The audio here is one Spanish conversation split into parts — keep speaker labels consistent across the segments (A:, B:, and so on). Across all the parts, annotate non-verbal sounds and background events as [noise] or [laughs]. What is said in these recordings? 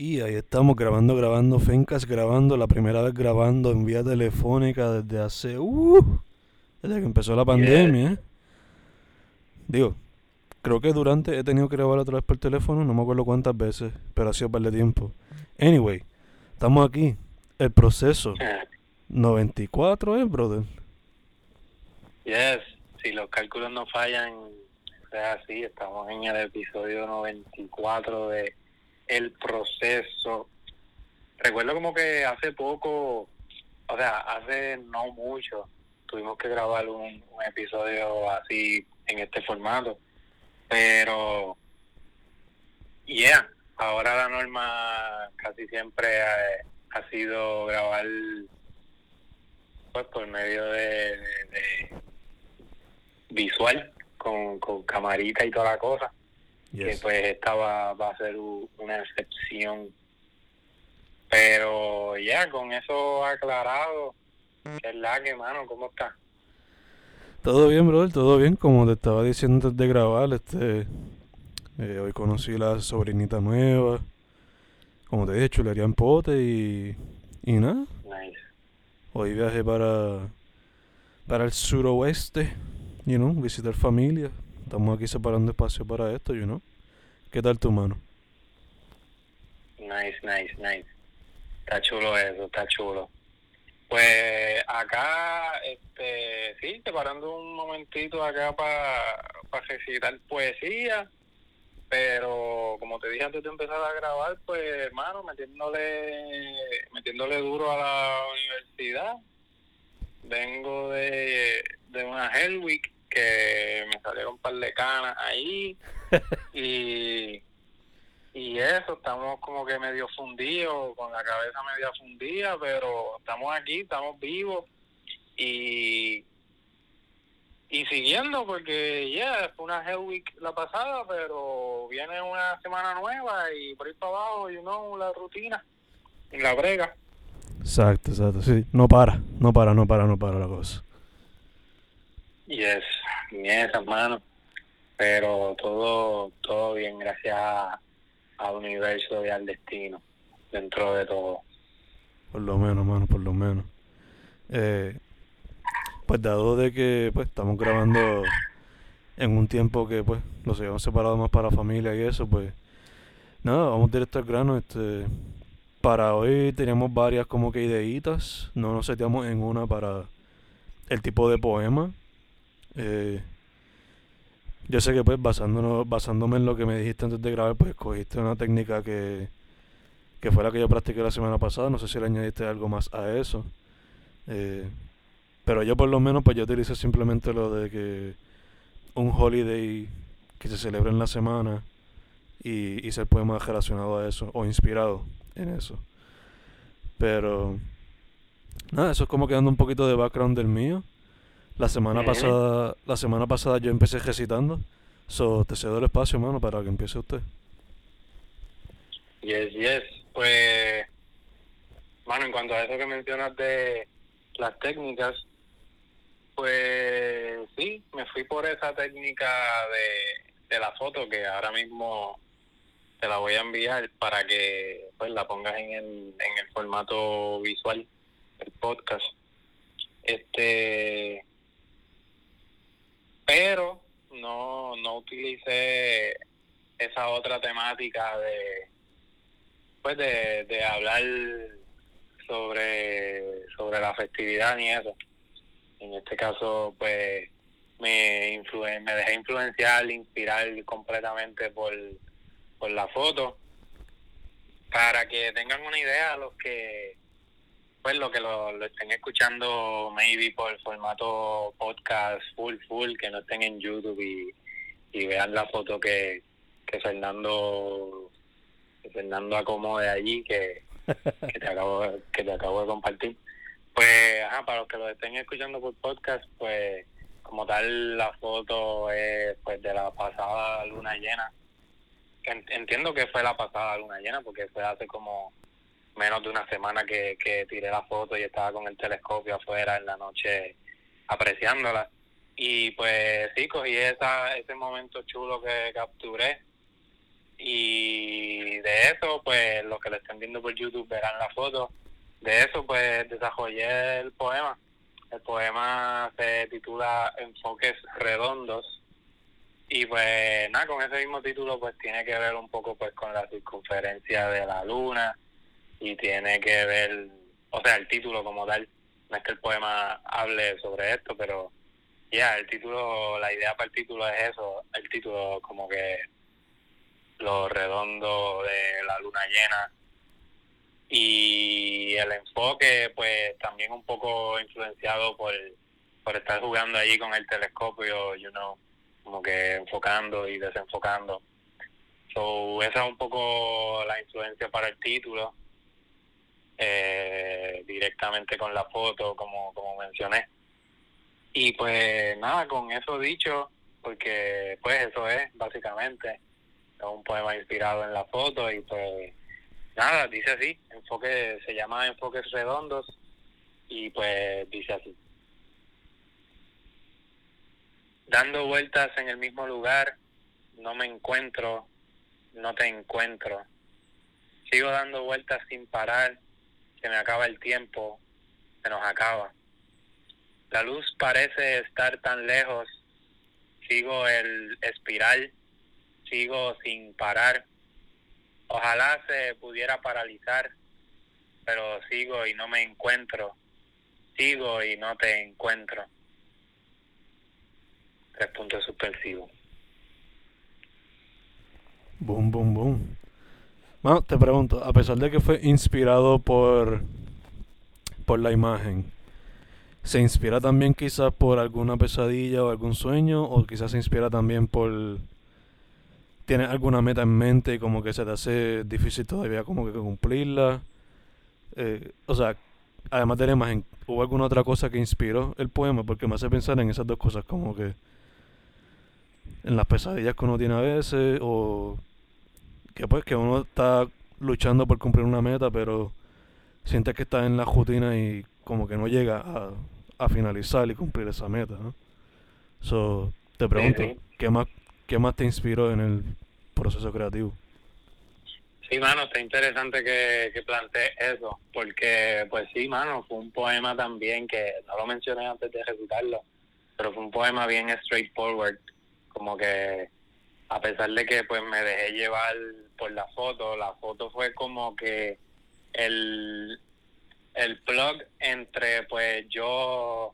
A: Y ahí estamos grabando, grabando, Fencas grabando, la primera vez grabando en vía telefónica desde hace, uh, desde que empezó la pandemia. ¿eh? Digo, creo que durante he tenido que grabar otra vez por teléfono, no me acuerdo cuántas veces, pero ha sido par de tiempo. Anyway, estamos aquí, el proceso 94, ¿eh, brother?
B: Yes, si los cálculos no fallan, es así, estamos en el episodio 94 de el proceso. Recuerdo como que hace poco, o sea, hace no mucho, tuvimos que grabar un, episodio así en este formato, pero, yeah, ahora la norma casi siempre ha, sido grabar pues por medio de, visual con, con camarita y toda la cosa que pues esta va, a ser una excepción. Pero ya, con eso aclarado, es la que, mano, ¿cómo está?
A: Todo bien, brother, todo bien. Como te estaba diciendo antes de grabar, este eh, hoy conocí la sobrinita nueva. Como te dije, chulería en pote y, y nada.
B: Nice.
A: Hoy viajé para, para el suroeste, you know, visitar familia. Estamos aquí separando espacio para esto, you know. ¿Qué tal tu mano?
B: Nice, nice, nice. Está chulo eso, está chulo. Pues acá, este, sí, separando un momentito acá para pa recitar poesía, pero como te dije antes de empezar a grabar, pues hermano, metiéndole, metiéndole duro a la universidad. Vengo de, de una Hellweek que me salieron un par de canas ahí [laughs] y y eso, estamos como que medio fundidos, con la cabeza medio fundida, pero estamos aquí, estamos vivos y y siguiendo porque ya fue una Hell Week la pasada, pero viene una semana nueva y por ahí para abajo, you know, la rutina, en la brega.
A: Exacto, exacto, sí, no para, no para, no para, no para la cosa.
B: Yes, bien, hermano. Pero todo, todo bien, gracias al universo y al destino, dentro de todo.
A: Por lo menos, hermano, por lo menos. Eh, pues dado de que pues estamos grabando en un tiempo que pues nos habíamos separado más para familia y eso, pues nada, vamos directo al grano. Este, para hoy teníamos varias como que ideitas, no nos seteamos en una para el tipo de poema eh, yo sé que pues basándonos, basándome en lo que me dijiste antes de grabar, pues cogiste una técnica que, que fue la que yo practiqué la semana pasada. No sé si le añadiste algo más a eso. Eh, pero yo por lo menos pues yo utilizo simplemente lo de que un holiday que se celebra en la semana y hice el poema relacionado a eso o inspirado en eso. Pero nada, eso es como quedando un poquito de background del mío. La semana pasada, la semana pasada yo empecé recitando. So, te cedo el espacio, mano, para que empiece usted.
B: Yes, yes. Pues, mano, en cuanto a eso que mencionas de las técnicas, pues sí, me fui por esa técnica de, de la foto que ahora mismo te la voy a enviar para que pues la pongas en el, en el formato visual del podcast. Este, pero no, no utilicé esa otra temática de pues de, de hablar sobre sobre la festividad ni eso. En este caso pues me me dejé influenciar inspirar completamente por por la foto. Para que tengan una idea los que pues lo que lo, estén escuchando maybe por formato podcast full full que no estén en YouTube y, vean la foto que, que Fernando que Fernando acomode allí que, que te acabo que te acabo de compartir. Pues ajá, para los que lo estén escuchando por podcast pues como tal la foto es pues de la pasada luna llena. Entiendo que fue la pasada luna llena porque fue hace como menos de una semana que, tiré la foto y estaba con el telescopio afuera en la noche apreciándola. Y pues sí, cogí esa, ese momento chulo que capturé y de eso, pues los que lo estén viendo por YouTube verán la foto. De eso, pues desarrollé el poema. El poema se titula Enfoques Redondos. Y pues nada, con ese mismo título pues tiene que ver un poco pues con la circunferencia de la luna y tiene que ver, o sea, el título como tal. No es que el poema hable sobre esto, pero ya, el título, la idea para el título es eso, el título como que lo redondo de la luna llena y el enfoque pues también un poco influenciado por, por estar jugando allí con el telescopio, you know, como que enfocando y desenfocando. So, esa es un poco la influencia para el título, eh, directamente con la foto, como, como mencioné. Y pues nada, con eso dicho, porque pues eso es básicamente un poema inspirado en la foto y pues nada, dice así, enfoque, se llama Enfoques Redondos y pues dice así. Dando vueltas en el mismo lugar, no me encuentro, no te encuentro. Sigo dando vueltas sin parar, se me acaba el tiempo, se nos acaba. La luz parece estar tan lejos, sigo el espiral, sigo sin parar. Ojalá se pudiera paralizar, pero sigo y no me encuentro, sigo y no te encuentro. Tres puntos suspensivos.
A: Boom, boom, boom. Bueno, te pregunto, a pesar de que fue inspirado por, por la imagen, ¿se inspira también quizás por alguna pesadilla o algún sueño? ¿O quizás se inspira también por... ¿Tienes alguna meta en mente y como que se te hace difícil todavía como que cumplirla? Eh, o sea, además de la imagen, ¿hubo alguna otra cosa que inspiró el poema? Porque me hace pensar en esas dos cosas, como que en las pesadillas que uno tiene a veces o que pues que uno está luchando por cumplir una meta, pero siente que está en la rutina y como que no llega a, a finalizar y cumplir esa meta, ¿no? So, te pregunto, ¿qué más qué más te inspiró en el proceso creativo?
B: Sí, mano, está interesante que, que plantees eso, porque pues sí, mano, fue un poema también que no lo mencioné antes de ejecutarlo, pero fue un poema bien straightforward, como que a pesar de que pues me dejé llevar por la foto, la foto fue como que el, el plug entre pues yo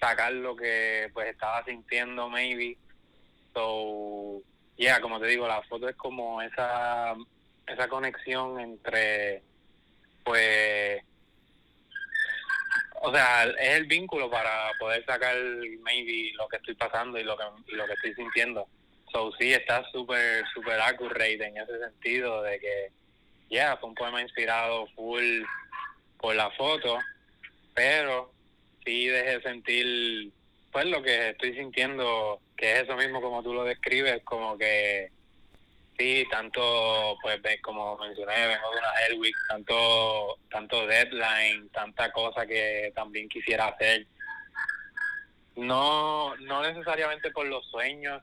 B: sacar lo que pues estaba sintiendo maybe so yeah como te digo la foto es como esa esa conexión entre pues o sea, es el vínculo para poder sacar maybe lo que estoy pasando y lo que, y lo que estoy sintiendo. So, sí, está súper, súper accurate en ese sentido de que, ya, yeah, fue un poema inspirado full por la foto, pero sí dejé sentir, pues, lo que estoy sintiendo, que es eso mismo como tú lo describes, como que, sí, tanto, pues, como mencioné, vengo de una Hell Week, tanto, tanto deadline, tanta cosa que también quisiera hacer. No, no necesariamente por los sueños,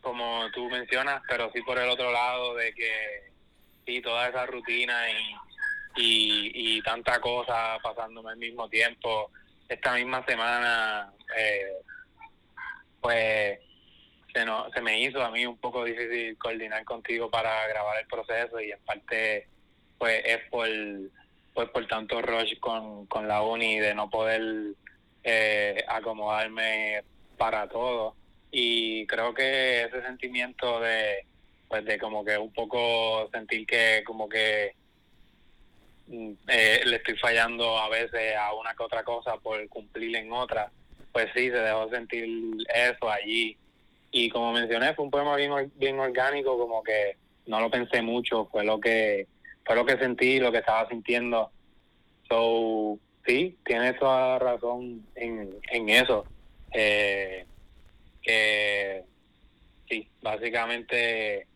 B: como tú mencionas, pero sí por el otro lado de que sí, toda esa rutina y, y, tanta cosa pasándome al mismo tiempo, esta misma semana, eh, pues se, no, se me hizo a mí un poco difícil coordinar contigo para grabar el proceso y en parte pues es por pues por tanto rush con, con la uni de no poder eh, acomodarme para todo y creo que ese sentimiento de pues de como que un poco sentir que como que mm, eh, le estoy fallando a veces a una que otra cosa por cumplir en otra pues sí se dejó sentir eso allí. Y como mencioné fue un poema bien bien orgánico como que no lo pensé mucho fue lo que fue lo que sentí lo que estaba sintiendo. So sí tienes toda razón en, en eso. Eh, que sí, básicamente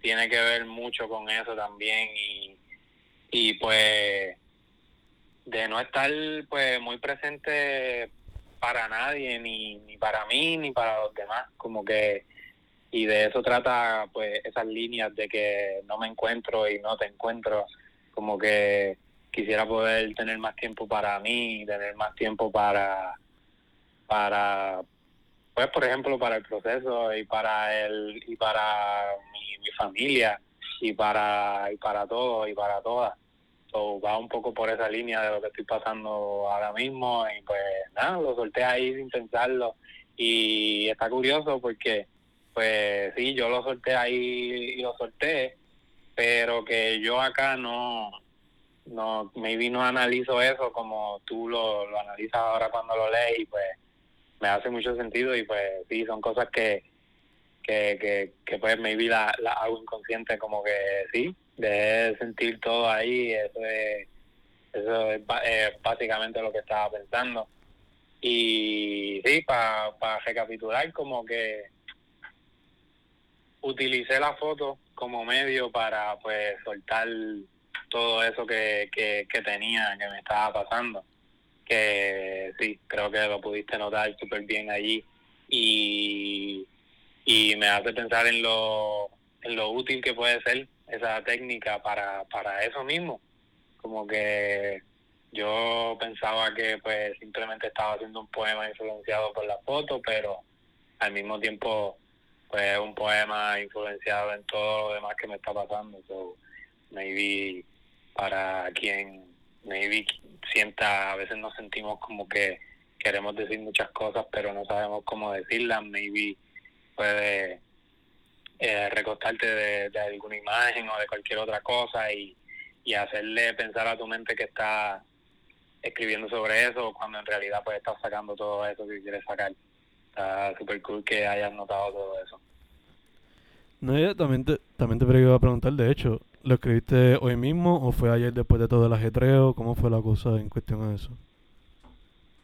B: tiene que ver mucho con eso también y, y pues de no estar pues muy presente para nadie, ni, ni para mí, ni para los demás, como que y de eso trata pues esas líneas de que no me encuentro y no te encuentro como que quisiera poder tener más tiempo para mí tener más tiempo para para pues por ejemplo para el proceso y para el y para mi, mi familia y para y para todo y para todas. So, va un poco por esa línea de lo que estoy pasando ahora mismo y pues nada lo solté ahí sin pensarlo. Y está curioso porque pues sí, yo lo solté ahí y lo solté, pero que yo acá no, no, maybe no analizo eso como tú lo, lo analizas ahora cuando lo lees y pues me hace mucho sentido y pues sí, son cosas que, que, que, que pues maybe la, la hago inconsciente como que sí, de sentir todo ahí, eso es, eso es, básicamente lo que estaba pensando. Y sí, para pa recapitular, como que utilicé la foto como medio para pues soltar todo eso que, que, tenía, que me estaba pasando. Que sí, creo que lo pudiste notar súper bien allí. Y, y me hace pensar en lo, en lo útil que puede ser esa técnica para, para eso mismo. Como que yo pensaba que pues simplemente estaba haciendo un poema influenciado por la foto, pero al mismo tiempo pues un poema influenciado en todo lo demás que me está pasando. So, maybe para quien maybe sienta, a veces nos sentimos como que queremos decir muchas cosas, pero no sabemos cómo decirlas, maybe puede eh, recostarte de, alguna imagen o de cualquier otra cosa y, y hacerle pensar a tu mente que está escribiendo sobre eso cuando en realidad pues estás sacando todo eso que quieres sacar está súper cool que hayas notado todo eso.
A: No, yo también te, también te iba a preguntar, de hecho, ¿lo escribiste hoy mismo o fue ayer después de todo el ajetreo? ¿Cómo fue la cosa en cuestión de eso?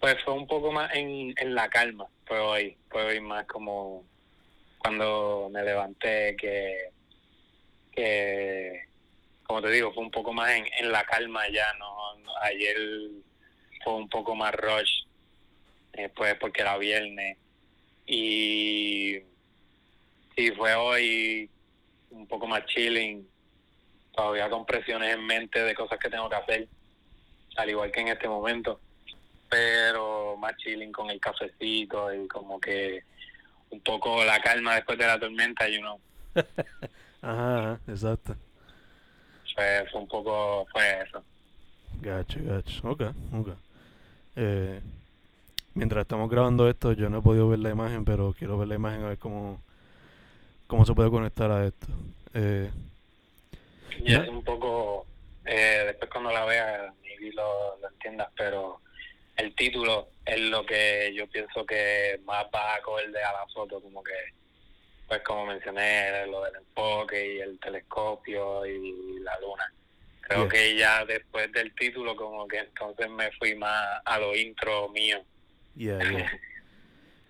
B: Pues fue un poco más en, en la calma, fue hoy, fue hoy más como cuando me levanté que, que como te digo, fue un poco más en, en la calma ya, no ayer fue un poco más rush, eh, porque era viernes y sí, fue hoy un poco más chilling, todavía con presiones en mente de cosas que tengo que hacer, al igual que en este momento, pero más chilling con el cafecito y como que un poco la calma después de la tormenta, you know. [laughs]
A: ajá, exacto.
B: Fue, fue un poco, fue eso.
A: Gacho, gacho. Ok, ok. Eh, mientras estamos grabando esto, yo no he podido ver la imagen, pero quiero ver la imagen a ver cómo, cómo se puede conectar a esto. Eh,
B: y es un poco, eh, después cuando la veas, ni lo, lo entiendas, pero el título es lo que yo pienso que más va a acorde a la foto, como que, pues como mencioné, lo del enfoque y el telescopio y la luna. Creo que ya después del título como que entonces me fui más a lo intro mío.
A: Yeah, [laughs]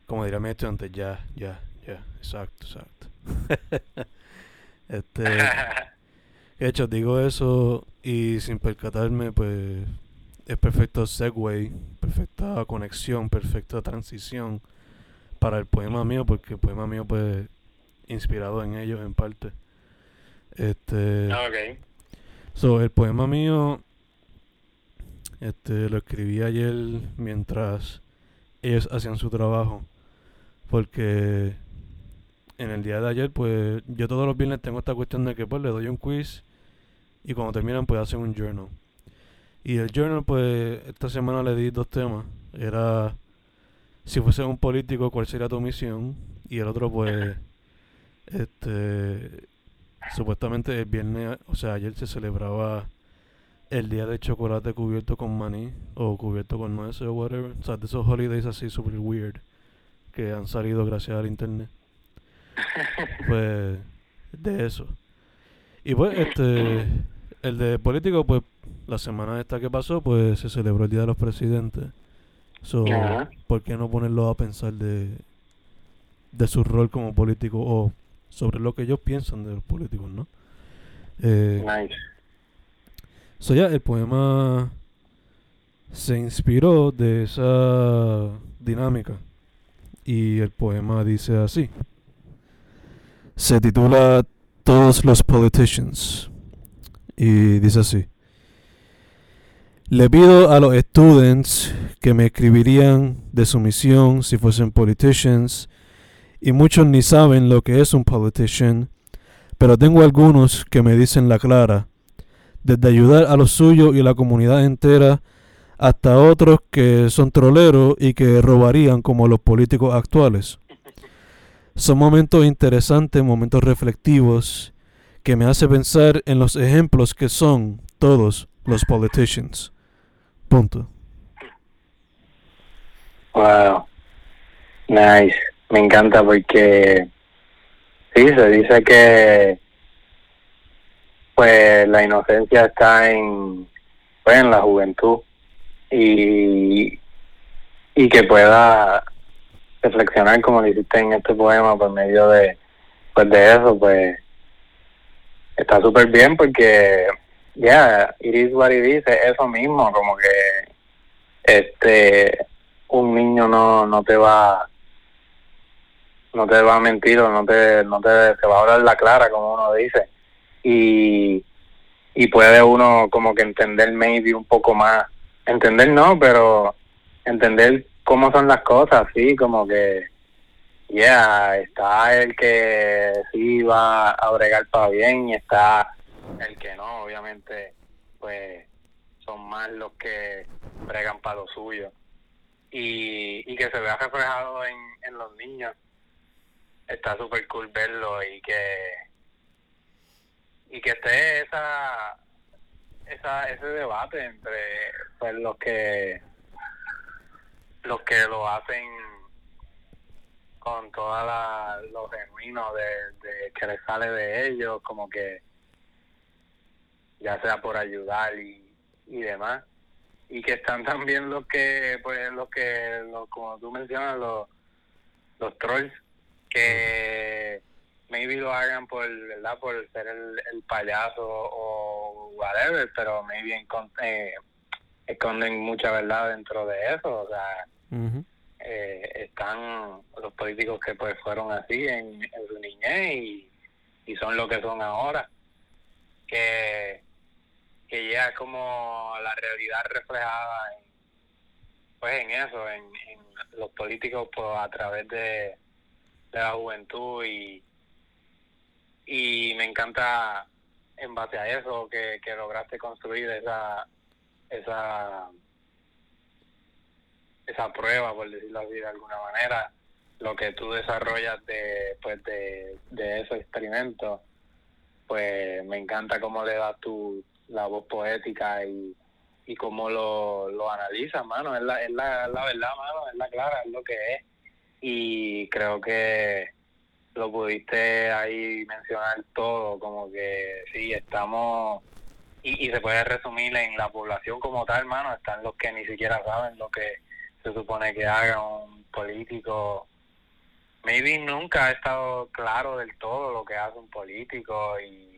A: como diría mi estudiante, ya, ya, ya, exacto, exacto. [laughs] este, [laughs] hecho, digo eso y sin percatarme, pues es perfecto segue, perfecta conexión, perfecta transición para el poema mío, porque el poema mío, pues, inspirado en ellos en parte. Este,
B: ah, okay.
A: So, el poema mío, este, lo escribí ayer mientras ellos hacían su trabajo, porque en el día de ayer, pues yo todos los viernes tengo esta cuestión de que pues le doy un quiz y cuando terminan pues hacen un journal. Y el journal pues esta semana le di dos temas. Era si fuese un político, ¿cuál sería tu misión? Y el otro pues [laughs] este supuestamente el viernes, o sea, ayer se celebraba el día de chocolate cubierto con maní o cubierto con nueces o whatever. O sea, de esos holidays así super weird que han salido gracias al internet. [laughs] pues de eso. Y pues este el de político pues la semana esta que pasó pues se celebró el Día de los Presidentes. So, ¿por qué no ponerlo a pensar de de su rol como político o sobre lo que ellos piensan de los políticos, ¿no?
B: Eh, nice.
A: So ya, el poema se inspiró de esa dinámica y el poema dice así. Se titula Todos los Politicians. Y dice así. Le pido a los students que me escribirían de su misión si fuesen politicians, y muchos ni saben lo que es un politician, pero tengo algunos que me dicen la clara, desde ayudar a los suyos y la comunidad entera, hasta otros que son troleros y que robarían como los políticos actuales. Son momentos interesantes, momentos reflectivos, que me hace pensar en los ejemplos que son todos los politicians. Punto.
B: Wow. Nice. Me encanta porque sí, se dice que pues la inocencia está en pues, en la juventud y y que pueda reflexionar como lo hiciste en este poema por medio de pues de eso pues está súper bien porque ya, yeah, it is what it is, eso mismo, como que este un niño no, no te va no te va a mentir o no te, no te, va a hablar la clara, como uno dice. Y, y puede uno como que entender maybe un poco más. Entender no, pero entender cómo son las cosas, sí, como que, yeah, está el que sí va a bregar para bien y está el que no, obviamente, pues son más los que bregan para lo suyo. Y, y que se vea reflejado en, en los niños. Está súper cool verlo y que y que esté esa, esa ese debate entre pues los que los que lo hacen con toda la, lo genuino de, de que les sale de ellos como que ya sea por ayudar y, y demás. Y que están también los que pues los que los, como tú mencionas los los trolls que maybe lo hagan por verdad por ser el, el payaso o whatever pero maybe eh, esconden mucha verdad dentro de eso o sea eh, están los políticos que pues fueron así en, en su niñez y, son lo que son ahora que que ya es como la realidad reflejada en, pues en eso, en, los políticos pues, a través de, la juventud y, y me encanta en base a eso que, que lograste construir esa esa esa prueba por decirlo así de alguna manera lo que tú desarrollas de pues de, de esos experimentos pues me encanta cómo le das tu, la voz poética y, y cómo lo, lo analiza, mano. Es la, es la, la verdad, mano, es la clara, es lo que es. Y creo que lo pudiste ahí mencionar todo, como que sí, estamos, y, y se puede resumir en la población como tal, mano, están los que ni siquiera saben lo que se supone que haga un político. Maybe nunca ha estado claro del todo lo que hace un político y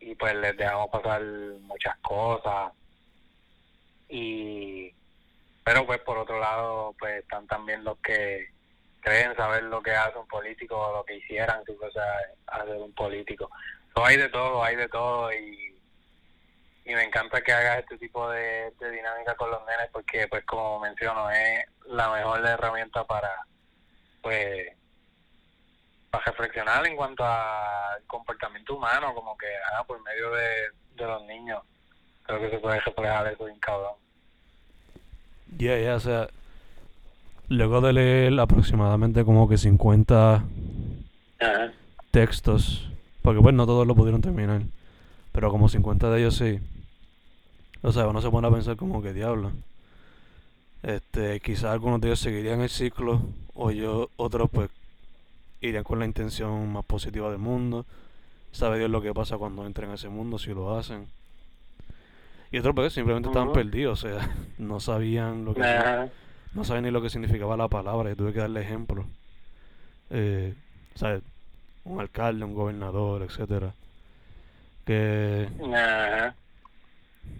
B: y pues les dejamos pasar muchas cosas y pero pues por otro lado pues están también los que creen saber lo que hace un político o lo que hicieran si fuese hacer un político hay de todo hay de todo y y me encanta que hagas este tipo de, de dinámica con los nenes porque pues como menciono es la mejor herramienta para pues para reflexionar en cuanto al comportamiento humano, como que ah, por medio de, de los niños, creo que se puede reflejar eso bien cabrón.
A: Ya, ya, o sea, luego de leer aproximadamente como que 50 textos, porque pues no todos lo pudieron terminar, pero como 50 de ellos sí. O sea, uno se pone a pensar como que diablo. Este, quizás algunos de ellos seguirían el ciclo, o yo, otros pues irían con la intención más positiva del mundo. Sabe Dios lo que pasa cuando entren a ese mundo, si lo hacen. Y otros pues simplemente estaban perdidos, o sea, [laughs] no sabían lo que no sabían ni lo que significaba la palabra, y tuve que darle ejemplo. Eh, ¿sabes? Un alcalde, un gobernador, etcétera. Que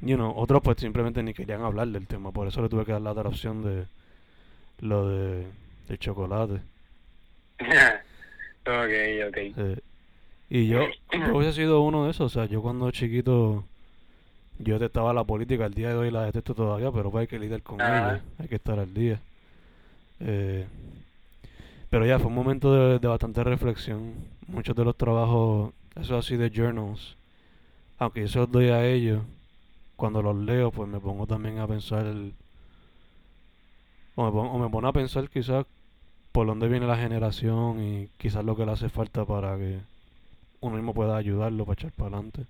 A: you know, otros pues simplemente ni querían hablar del tema, por eso le tuve que dar la otra opción de lo de, de chocolate. [laughs]
B: Ok, ok.
A: Y yo, yo hubiese sido uno de esos, o sea, yo cuando chiquito, yo detestaba la política, al día de hoy la detesto todavía, pero pues hay que lidiar con ella, hay que estar al día. Eh, pero ya, fue un momento de, de, bastante reflexión. Muchos de los trabajos, eso así de journals, aunque yo se los doy a ellos, cuando los leo, pues me pongo también a pensar, o, me pongo, o me pongo a pensar quizás por dónde viene la generación y quizás lo que le hace falta para que uno mismo pueda ayudarlo para echar para adelante.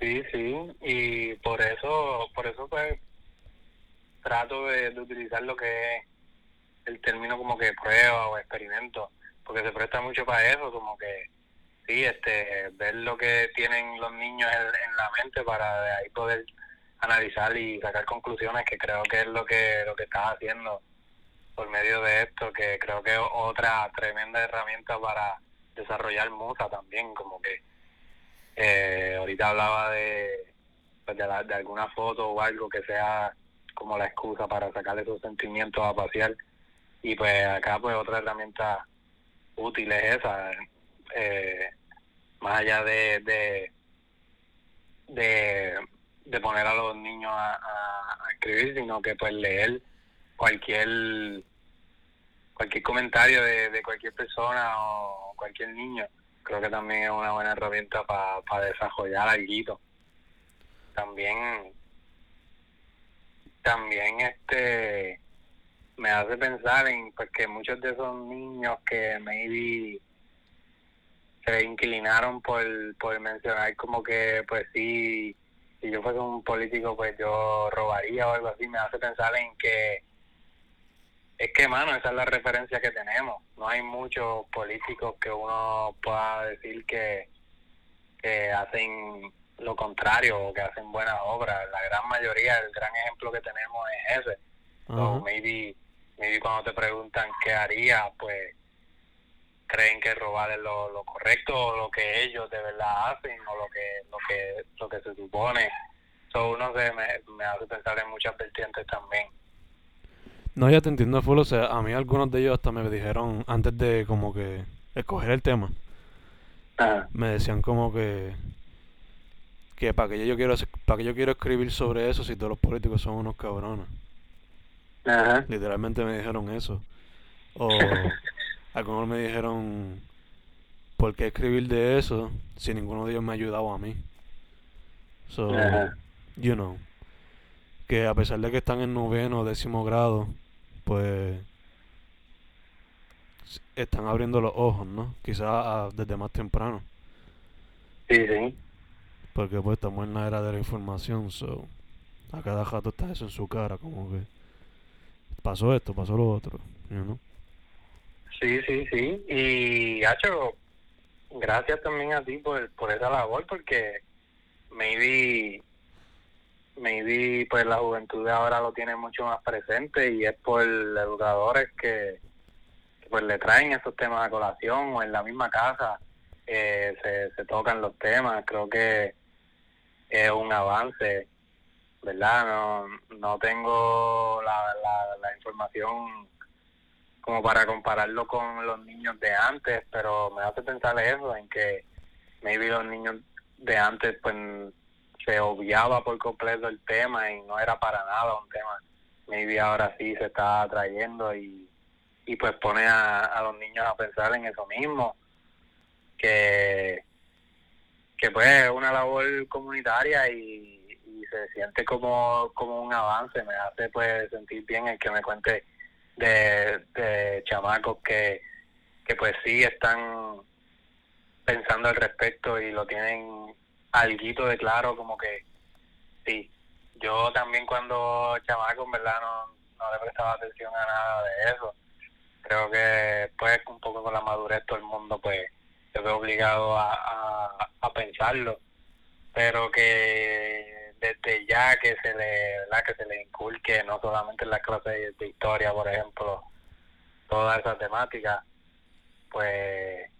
B: Sí, sí, y por eso, por eso pues trato de, utilizar lo que es el término como que prueba o experimento, porque se presta mucho para eso, como que sí, este, ver lo que tienen los niños en, la mente para de ahí poder analizar y sacar conclusiones, que creo que es lo que lo que estás haciendo por medio de esto, que creo que es otra tremenda herramienta para desarrollar musa también, como que eh, ahorita hablaba de, pues de, de alguna foto o algo que sea como la excusa para sacarle esos sentimientos a pasear. Y pues acá pues otra herramienta útil es esa eh, más allá de, de de, poner a los niños a, escribir sino que pues leer cualquier cualquier comentario de, cualquier persona o cualquier niño creo que también es una buena herramienta para desarrollar algo. También también este me hace pensar en pues que muchos de esos niños que maybe se inclinaron por, por mencionar como que pues sí si yo fuese un político pues yo robaría o algo así me hace pensar en que es que, mano, esa es la referencia que tenemos. No hay muchos políticos que uno pueda decir que, que hacen lo contrario o que hacen buenas obras. La gran mayoría, el gran ejemplo que tenemos es ese. o maybe, maybe cuando te preguntan qué haría, pues creen que robar es lo, lo correcto o lo que ellos de verdad hacen o lo que lo que lo que se supone. So, uno se me, me hace pensar en muchas vertientes también.
A: No, ya te entiendo full, o sea, a mí algunos de ellos hasta me dijeron, antes de como que escoger el tema,
B: ah.
A: me decían como que que para que yo quiero para que yo quiero escribir sobre eso si todos los políticos son unos cabrones.
B: Ajá.
A: Literalmente me dijeron eso. O [laughs] algunos me dijeron ¿por qué escribir de eso si ninguno de ellos me ha ayudado a mí? So, you know, que a pesar de que están en noveno o décimo grado, pues están abriendo los ojos, ¿no? Quizás desde más temprano.
B: Sí, sí.
A: Porque pues estamos en la era de la información, so a cada rato está eso en su cara, como que pasó esto, pasó lo otro, ¿no?
B: Sí, sí, sí. Y, Hacho, gracias también a ti por, por esa labor, porque maybe maybe pues la juventud ahora lo tiene mucho más presente y es por educadores que, pues le traen esos temas a colación o en la misma casa eh, se, se tocan los temas creo que es un avance verdad no no tengo la, la, la información como para compararlo con los niños de antes pero me hace pensar eso en que maybe los niños de antes pues se obviaba por completo el tema y no era para nada un tema. Maybe ahora sí se está trayendo y, y pues pone a, los niños a pensar en eso mismo, que, que pues es una labor comunitaria y, se siente como, como un avance, me hace pues sentir bien el que me cuente de, de chamacos que, que pues sí están pensando al respecto y lo tienen alguito de claro, como que sí. Yo también cuando chamaco, en verdad, no, no le prestaba atención a nada de eso. Creo que pues un poco con la madurez todo el mundo pues se ve obligado a, a, pensarlo. Pero que desde ya que se le, la que se le inculque, no solamente en las clases de historia, por ejemplo, toda esa temática, pues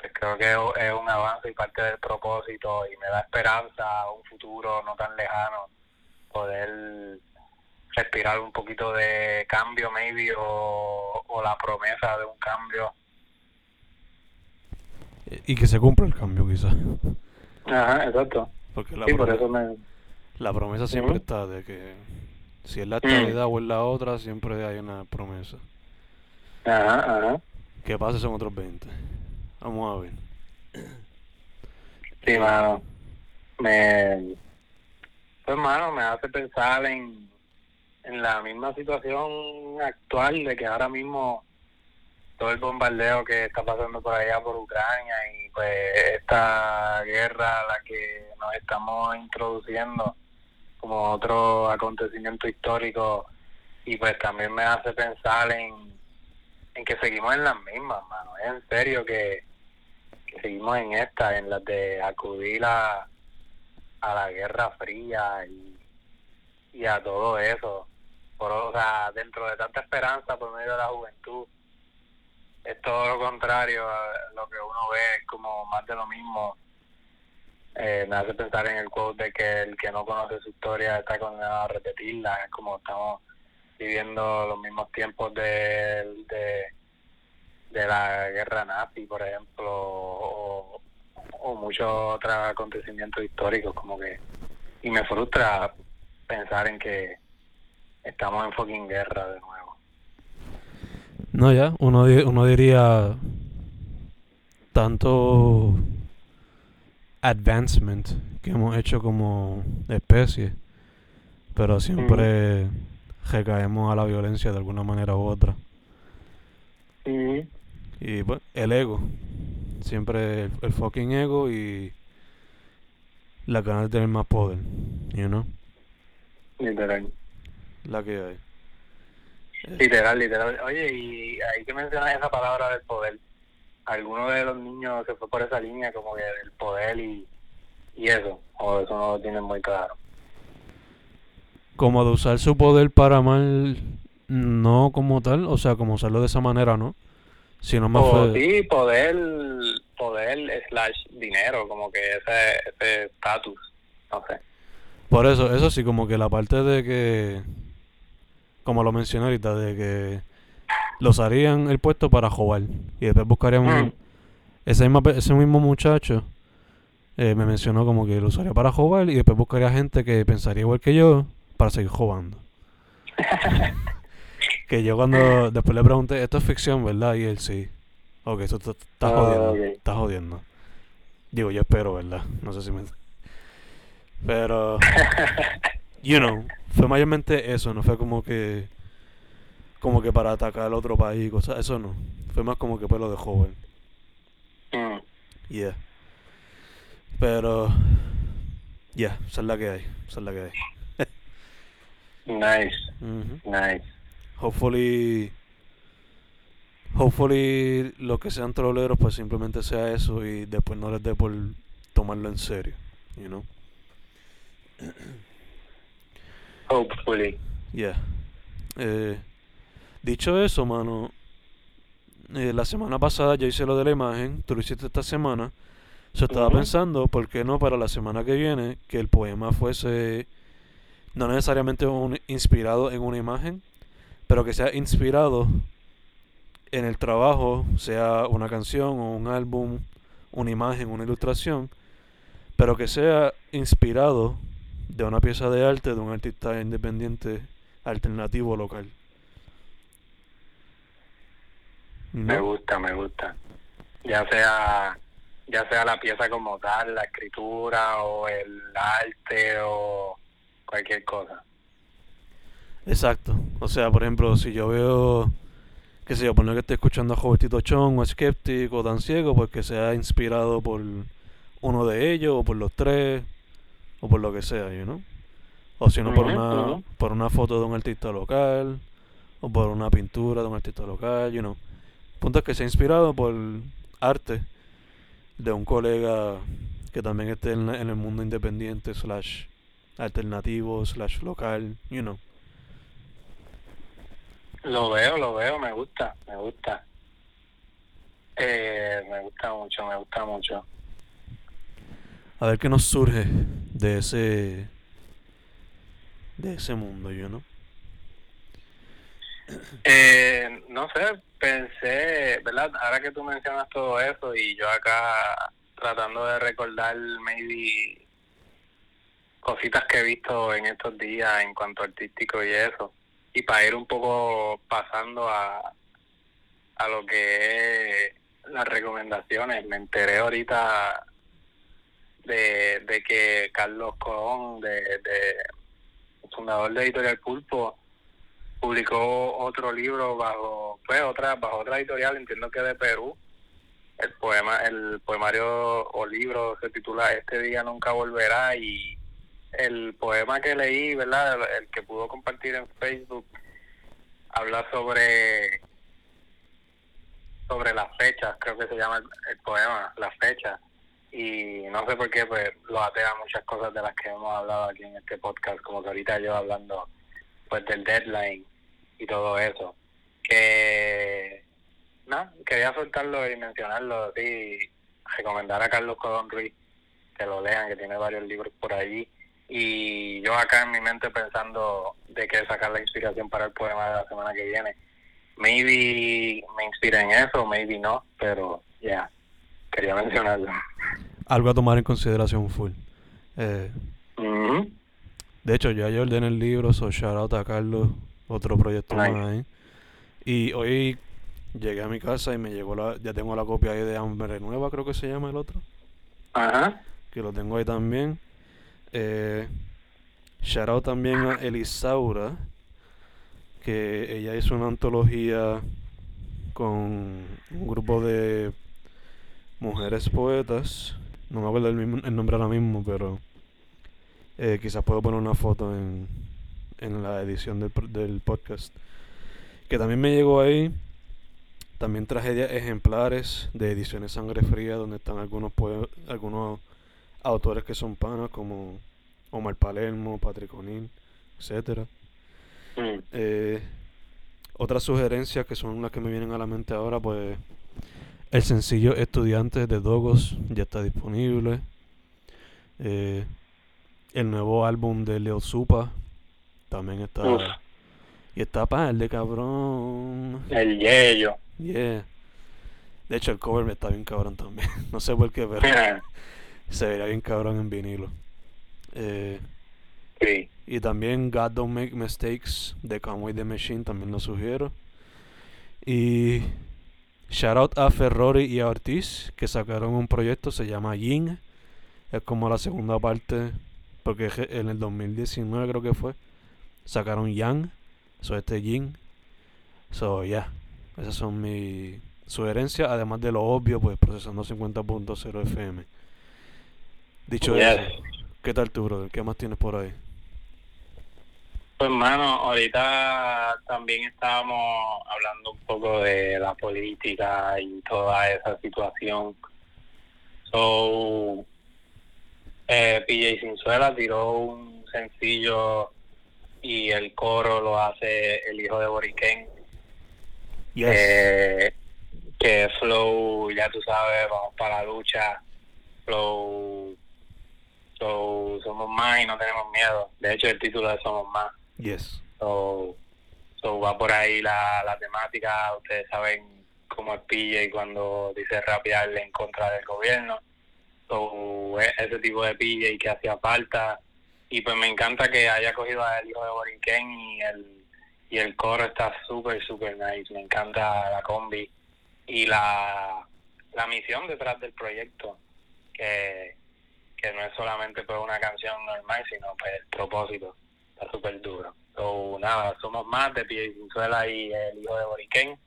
B: pues creo que es un avance y parte del propósito y me da esperanza a un futuro no tan lejano poder respirar un poquito de cambio maybe o, la promesa de un cambio
A: Y que se cumpla el cambio, quizás.
B: Ajá, exacto.
A: Porque la,
B: Sí, por eso me...
A: la promesa siempre está de que si es la
B: Mm.
A: estabilidad o es la otra, siempre hay una promesa.
B: Ajá, ajá.
A: Que pase son otros 20. Vamos a ver.
B: Sí, mano. Me... Pues, mano, me hace pensar en, en la misma situación actual de que ahora mismo todo el bombardeo que está pasando por allá por Ucrania y pues esta guerra a la que nos estamos introduciendo como otro acontecimiento histórico y pues también me hace pensar en, en que seguimos en las mismas, mano. Es en serio que, que seguimos en esta, en las de acudir a, a la Guerra Fría y, y a todo eso. Por, o sea, dentro de tanta esperanza por medio de la juventud, es todo lo contrario a lo que uno ve, es como más de lo mismo. Eh, me hace pensar en el quote de que el que no conoce su historia está condenado a repetirla. Es como estamos viviendo los mismos tiempos de, de, de la guerra nazi, por ejemplo, o, muchos otros acontecimientos históricos, como que. Y me frustra pensar en que estamos en fucking guerra de nuevo.
A: No, ya, uno, uno diría tanto advancement que hemos hecho como especie, pero siempre recaemos a la violencia de alguna manera u otra. Y pues, el ego, siempre el, el fucking ego y la ganas de tener más poder, you know,
B: Literal.
A: la que hay.
B: Literal, literal. Oye, y ahí que mencionas esa palabra del poder, ¿alguno de los niños se fue por esa línea como que del poder y, y eso? ¿O eso no lo tienen muy claro?
A: como de usar su poder para mal, no como tal, o sea, como usarlo de esa manera, ¿no? Sino más
B: O sí, poder, poder slash dinero, como que ese ese estatus, no sé.
A: Por eso, eso sí, como que la parte de que, como lo mencioné ahorita, de que lo usarían el puesto para jugar y después buscarían un-
B: Mm.
A: ese, misma pe- ese mismo muchacho eh, me mencionó como que lo usaría para jugar y después buscaría gente que pensaría igual que yo para seguir jugando. [laughs] que yo cuando después le pregunté, esto es ficción, ¿verdad? Y él sí. Ok, esto está
B: Ah,
A: jodiendo,
B: ok.
A: está jodiendo. Digo, yo espero, ¿verdad? No sé si me... Pero, [laughs] you know, fue mayormente eso, no fue como que como que para atacar al otro país, cosas, eso no. Fue más como que pues lo de joven.
B: Mm.
A: Yeah. Pero, yeah, esa es la que hay, esa es la que hay.
B: Nice,
A: Ujú.
B: nice.
A: Hopefully, hopefully los que sean troleros pues simplemente sea eso y después no les dé por tomarlo en serio, you know.
B: Hopefully.
A: Yeah. Eh, dicho eso, mano, eh, la semana pasada yo hice lo de la imagen, tú lo hiciste esta semana. Yo estaba pensando, ¿por qué no para la semana que viene que el poema fuese no necesariamente un- inspirado en una imagen, pero que sea inspirado en el trabajo, sea una canción o un álbum, una imagen, una ilustración, pero que sea inspirado de una pieza de arte de un artista independiente alternativo local.
B: Me
A: ¿No?
B: gusta, me gusta. Ya sea ya sea la pieza como tal, la escritura o el arte o cualquier cosa.
A: Exacto. O sea, por ejemplo, si yo veo, qué sé yo, poner que estoy escuchando a Robertito Chong o Skeptic o Dan Ciego, pues que sea inspirado por uno de ellos o por los tres o por lo que sea, you know? O si no, por una, por una foto de un artista local o por una pintura de un artista local, you know. Punto es que sea inspirado por arte de un colega que también esté en, en el mundo independiente slash alternativo slash local, you know.
B: Lo veo, lo veo, me gusta, me gusta. Eh, me gusta mucho, me gusta mucho.
A: A ver qué nos surge de ese de ese mundo, you know.
B: Eh, no sé, pensé, ¿verdad? Ahora que tú mencionas todo eso y yo acá tratando de recordar maybe cositas que he visto en estos días en cuanto artístico y eso. Y para ir un poco pasando a, a lo que es las recomendaciones, me enteré ahorita de, de que Carlos Colón, de, de fundador de Editorial Pulpo, publicó otro libro bajo, pues otra, bajo otra editorial, entiendo que de Perú. El poema, el poemario o libro se titula Este día nunca volverá y el poema que leí, ¿verdad? El, que pudo compartir en Facebook habla sobre sobre las fechas, creo que se llama el, poema, las fechas y no sé por qué pues lo atea muchas cosas de las que hemos hablado aquí en este podcast, como que ahorita yo hablando pues del deadline y todo eso. Que, no, quería soltarlo y mencionarlo, sí, recomendar a Carlos Codón Ruiz que lo lean, que tiene varios libros por allí. Y yo acá en mi mente pensando de qué sacar la inspiración para el poema de la semana que viene. Maybe me inspira en eso, maybe no, pero ya, quería mencionarlo.
A: Algo a tomar en consideración full. Eh, De hecho, ya yo ordené el libro, so shout out a Carlos otro proyecto más ahí. Y hoy llegué a mi casa y me llegó la, ya tengo la copia ahí de Hambre Nueva, creo que se llama el otro.
B: Ajá.
A: Que lo tengo ahí también. Eh, shout también a Elisaura, que ella hizo una antología con un grupo de mujeres poetas. No me acuerdo el, mismo, el nombre ahora mismo, pero eh, quizás puedo poner una foto en, en la edición del, del podcast. Que también me llegó ahí. También traje ejemplares de ediciones Sangre Fría, donde están algunos algunos autores que son panas, como Omar Palermo, Patrick O'Neill, etcétera. Mm. Eh, otras sugerencias que son las que me vienen a la mente ahora, pues el sencillo Estudiantes de Dogos ya está disponible. Eh, el nuevo álbum de Leo Supa también está. Y está para el de cabrón.
B: El yello.
A: Yeah. De hecho, el cover me está bien cabrón también. [laughs] no sé por qué, pero [laughs] se vería bien cabrón en vinilo. Eh,
B: sí.
A: Y también God Don't Make Mistakes de Conway the Machine también lo sugiero. Y shout out a Ferrari y a Ortiz que sacaron un proyecto, se llama Yin. Es como la segunda parte, porque en el 2019 creo que fue sacaron Yang, so este Jin. So, ya, esas son mis sugerencias, además de lo obvio, pues procesando 50.0 FM. Dicho eso, ¿qué tal tú, brother? ¿Qué más tienes por ahí?
B: Pues, hermano, ahorita también estábamos hablando un poco de la política y toda esa situación. So, eh, PJ Sinzuela tiró un sencillo y el coro lo hace el hijo de Boriken. Eh, que Flow, ya tú sabes, vamos para la lucha. Flow, so, somos más y no tenemos miedo. De hecho, el título es Somos más.
A: Yes.
B: So, va por ahí la, la temática. Ustedes saben cómo es PJ cuando dice rapearle en contra del gobierno. So, e, ese tipo de PJ que hacía falta y pues me encanta que haya cogido al hijo de Borinquen y el y el coro está súper súper nice. Me encanta la combi y la, la misión detrás del proyecto que, que no es solamente pues una canción normal sino pues el propósito. Está súper duro. So, nada somos más de Piedrinzuela y el hijo de Borinquen.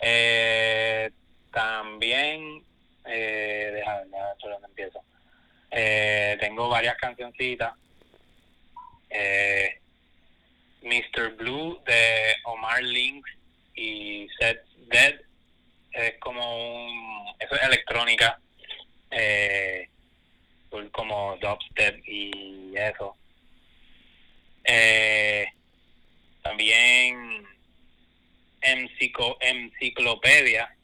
B: Eh, también eh, déjame, déjame empiezo. Eh, tengo varias cancioncitas. Eh, Mr. Blue de Omar Lynx y Set Dead es como un. Eso es electrónica. Eh, como dubstep y eso. Eh, también Enciclopedia,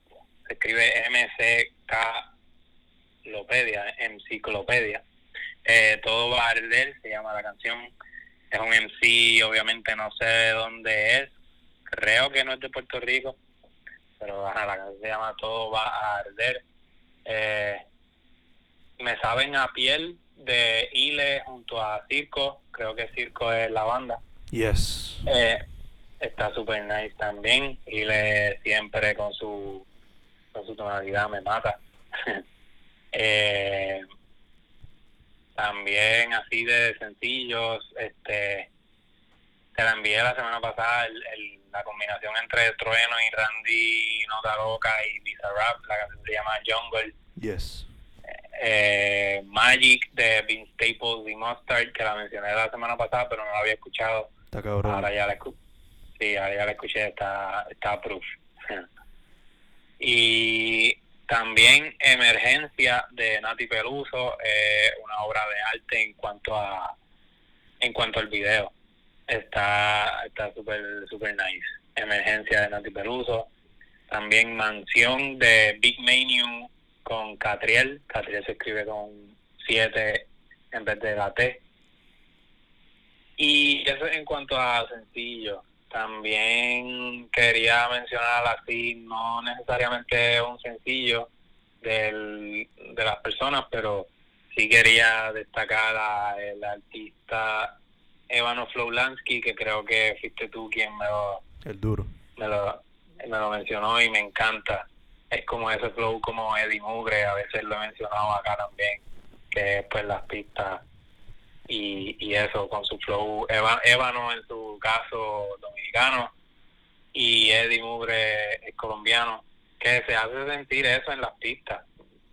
B: se escribe M-C-K enciclopedia, enciclopedia. Eh, Todo va a arder, se llama la canción. Es un MC, obviamente no sé dónde es. creo que no es de Puerto Rico, pero ajá, la canción se llama Todo va a arder. Eh, me saben a piel de Ile junto a Circo, creo que Circo es la banda.
A: Yes.
B: Eh, está super nice también. Ile siempre con su, con su tonalidad me mata. [laughs] eh, también así de sencillos, este te la envié la semana pasada el, el, la combinación entre Trueno y Randy Nota Loca y Bizarrap, la canción se llama Jungle.
A: Yes.
B: Eh, Magic de Vince Staples y Mustard, que la mencioné la semana pasada, pero no la había escuchado.
A: Está cabrón.
B: Ahora ya la escuché. Sí, ahora ya la escuché, está, está proof. [laughs] y también Emergencia de Nati Peluso, eh, una obra de arte en cuanto a en cuanto al video. Está está super super nice. Emergencia de Nati Peluso. También Mansión de Big Menu con Catriel. Catriel se escribe con 7 en vez de la T. Y eso en cuanto a sencillo. También quería mencionar así, no necesariamente un sencillo del, de las personas, pero sí quería destacar al artista Evano Flowlansky, que creo que fuiste tú quien me lo,
A: El duro.
B: me lo, me lo mencionó y me encanta. Es como ese flow como Eddie Mugre, a veces lo he mencionado acá también, que es pues las pistas y, y eso con su flow. Ébano en su caso dominicano y Eddie Mugre es colombiano que se hace sentir eso en las pistas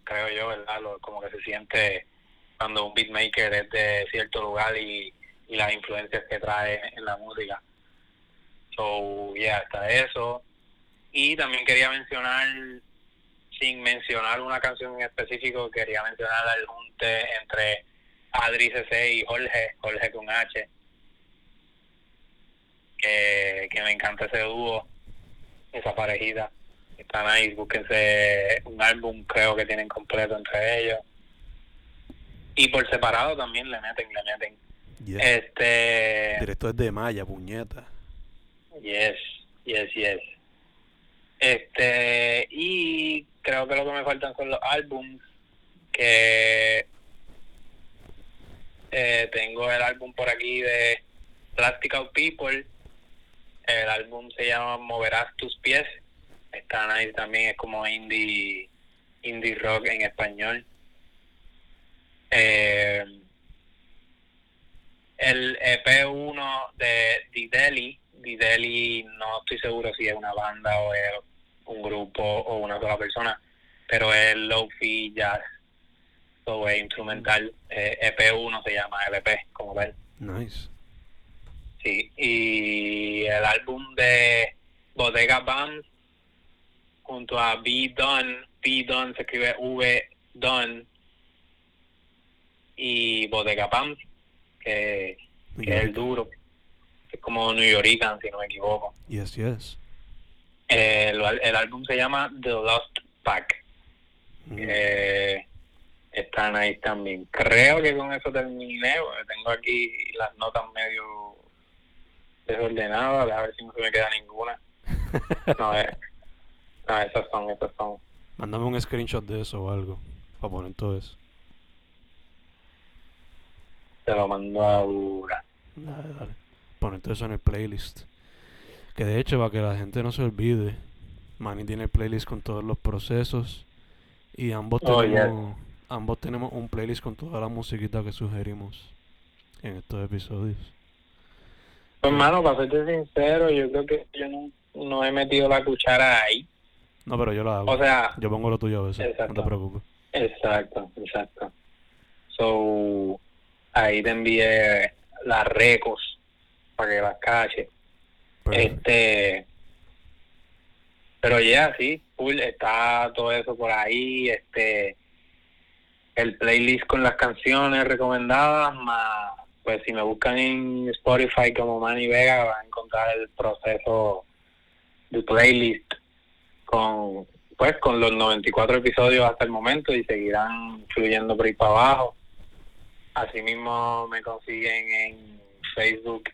B: creo yo verdad Lo- como que se siente cuando un beatmaker es de cierto lugar y, y las influencias que trae en la música. So yeah está eso. Y también quería mencionar sin mencionar una canción en específico quería mencionar el junte entre Adri CC y Jorge, Jorge con H, que, que me encanta ese dúo, esa parejita. Está nice, búsquense un álbum, creo que tienen completo entre ellos. Y por separado también le meten, le meten.
A: Yes.
B: Este.
A: Directo desde Maya, puñeta.
B: Yes, yes, yes. Este, y creo que lo que me faltan son los álbums, que eh, tengo el álbum por aquí de Plastic Out People, el álbum se llama Moverás tus pies, está nice también, es como indie, indie rock en español. Eh, el EP1 de Dideli, Dideli no estoy seguro si es una banda o es un grupo o una sola persona, pero es Lofi Jazz, es instrumental, eh, EP1 se llama LP, como ven.
A: Nice.
B: Sí, y el álbum de Bodega Bam junto a B Don, B Don se escribe V Don y Bodega Bam, que, que es el duro, es como New Yorican, si no me equivoco.
A: Yes, yes.
B: El, el álbum se llama The Lost Pack,
A: Mm.
B: que están ahí también. Creo que con eso terminé, porque tengo aquí las notas medio desordenadas, a ver si no se me queda ninguna. No, eh, no esas son, esas son.
A: Mándame un screenshot de eso o algo. Para poner todo eso.
B: Te lo mando ahora.
A: Dale, dale. Poner todo eso en el playlist. Que de hecho, para que la gente no se olvide, Manny tiene el playlist con todos los procesos. Y ambos
B: Oh,
A: tenemos ambos tenemos un playlist con toda la musiquita que sugerimos en estos episodios.
B: Pues, hermano, para serte sincero, yo creo que yo no, no he metido la cuchara ahí.
A: No, pero yo lo hago.
B: O sea,
A: yo pongo lo tuyo a veces, no
B: Exacto.
A: te preocupes.
B: Exacto, exacto. So, ahí te envié las recos para que las caches.
A: Perfect.
B: Este, pero ya, sí, full, está todo eso por ahí, este, el playlist con las canciones recomendadas, más, pues si me buscan en Spotify como Manny Vega, van a encontrar el proceso de playlist con, pues, con los 94 episodios hasta el momento y seguirán fluyendo por ahí para abajo. Asimismo me consiguen en Facebook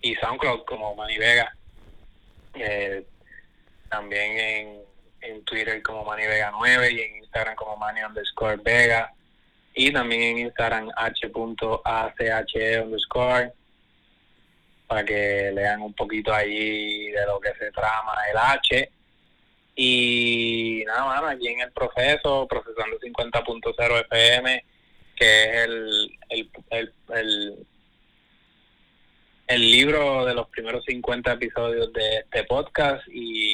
B: y SoundCloud como Manny Vega. Eh, también en, Twitter como Manny Vega 9 y en Instagram como Manny underscore Vega. Y también en Instagram h.ache underscore para que lean un poquito allí de lo que se trama el H. Y nada más, aquí en el proceso, procesando 50.0 FM, que es el, el, el, el, el libro de los primeros 50 episodios de este podcast y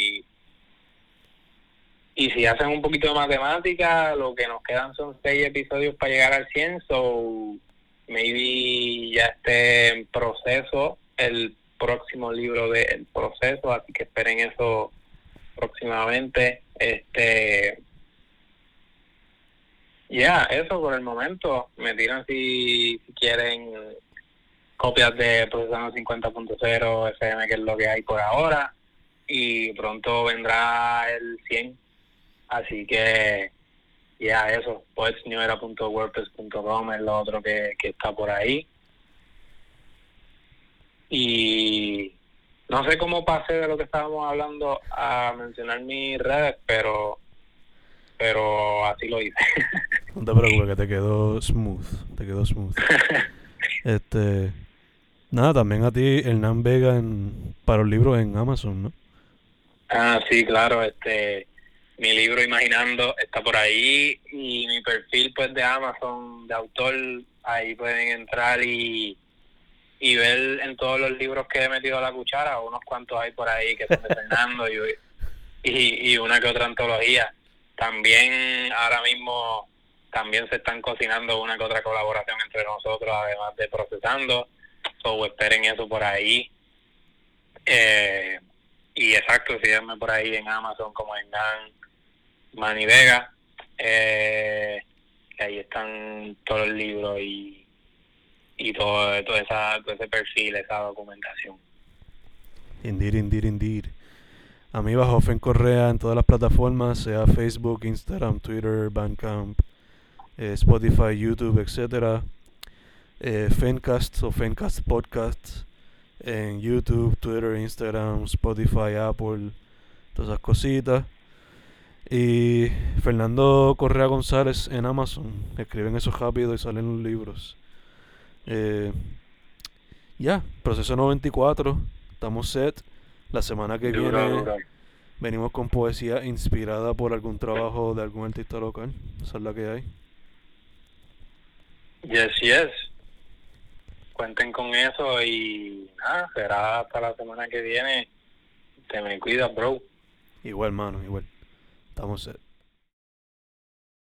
B: y si hacen un poquito de matemática, lo que nos quedan son seis episodios para llegar al 100, so maybe ya esté en proceso el próximo libro del proceso, así que esperen eso próximamente. Este, ya, eso por el momento. Me tiran si, si quieren copias de Procesando 50.0 FM, que es lo que hay por ahora, y pronto vendrá el 100 Así que, ya, eso, poetsnewera.wordpress.com es lo otro que, que está por ahí. Y no sé cómo pasé de lo que estábamos hablando a mencionar mis redes, pero pero así lo hice. [laughs]
A: No te preocupes, que te quedó smooth, te quedó smooth. [laughs] este, nada, también a ti, Hernán Vega, en, para los libros en Amazon, ¿no?
B: Ah, sí, claro, este, mi libro Imaginando está por ahí y mi perfil pues de Amazon de autor ahí pueden entrar y, y ver en todos los libros que he metido a la cuchara unos cuantos hay por ahí que son de Fernando y, y, y una que otra antología. También ahora mismo también se están cocinando una que otra colaboración entre nosotros además de procesando so esperen eso por ahí. Eh, y exacto síganme por ahí en Amazon como en Dan Manny Vega, eh, ahí están todos los libros y, y todo, todo, esa, todo ese perfil, esa documentación.
A: Indeed, indeed, indeed. A mí bajo Fen Correa en todas las plataformas, sea Facebook, Instagram, Twitter, Bandcamp, eh, Spotify, YouTube, etc. Eh, Fencast o Fencast Podcasts en YouTube, Twitter, Instagram, Spotify, Apple, todas esas cositas. Y Fernando Correa González en Amazon. Escriben eso rápido y salen los libros. Eh, ya, proceso 94. Estamos set. La semana que viene venimos con poesía inspirada por algún trabajo de algún artista local. Esa es la que hay.
B: Yes, yes. Cuenten con eso y nada, será hasta la semana que viene. Te me cuidas, bro.
A: Igual, mano, igual. Estamos set.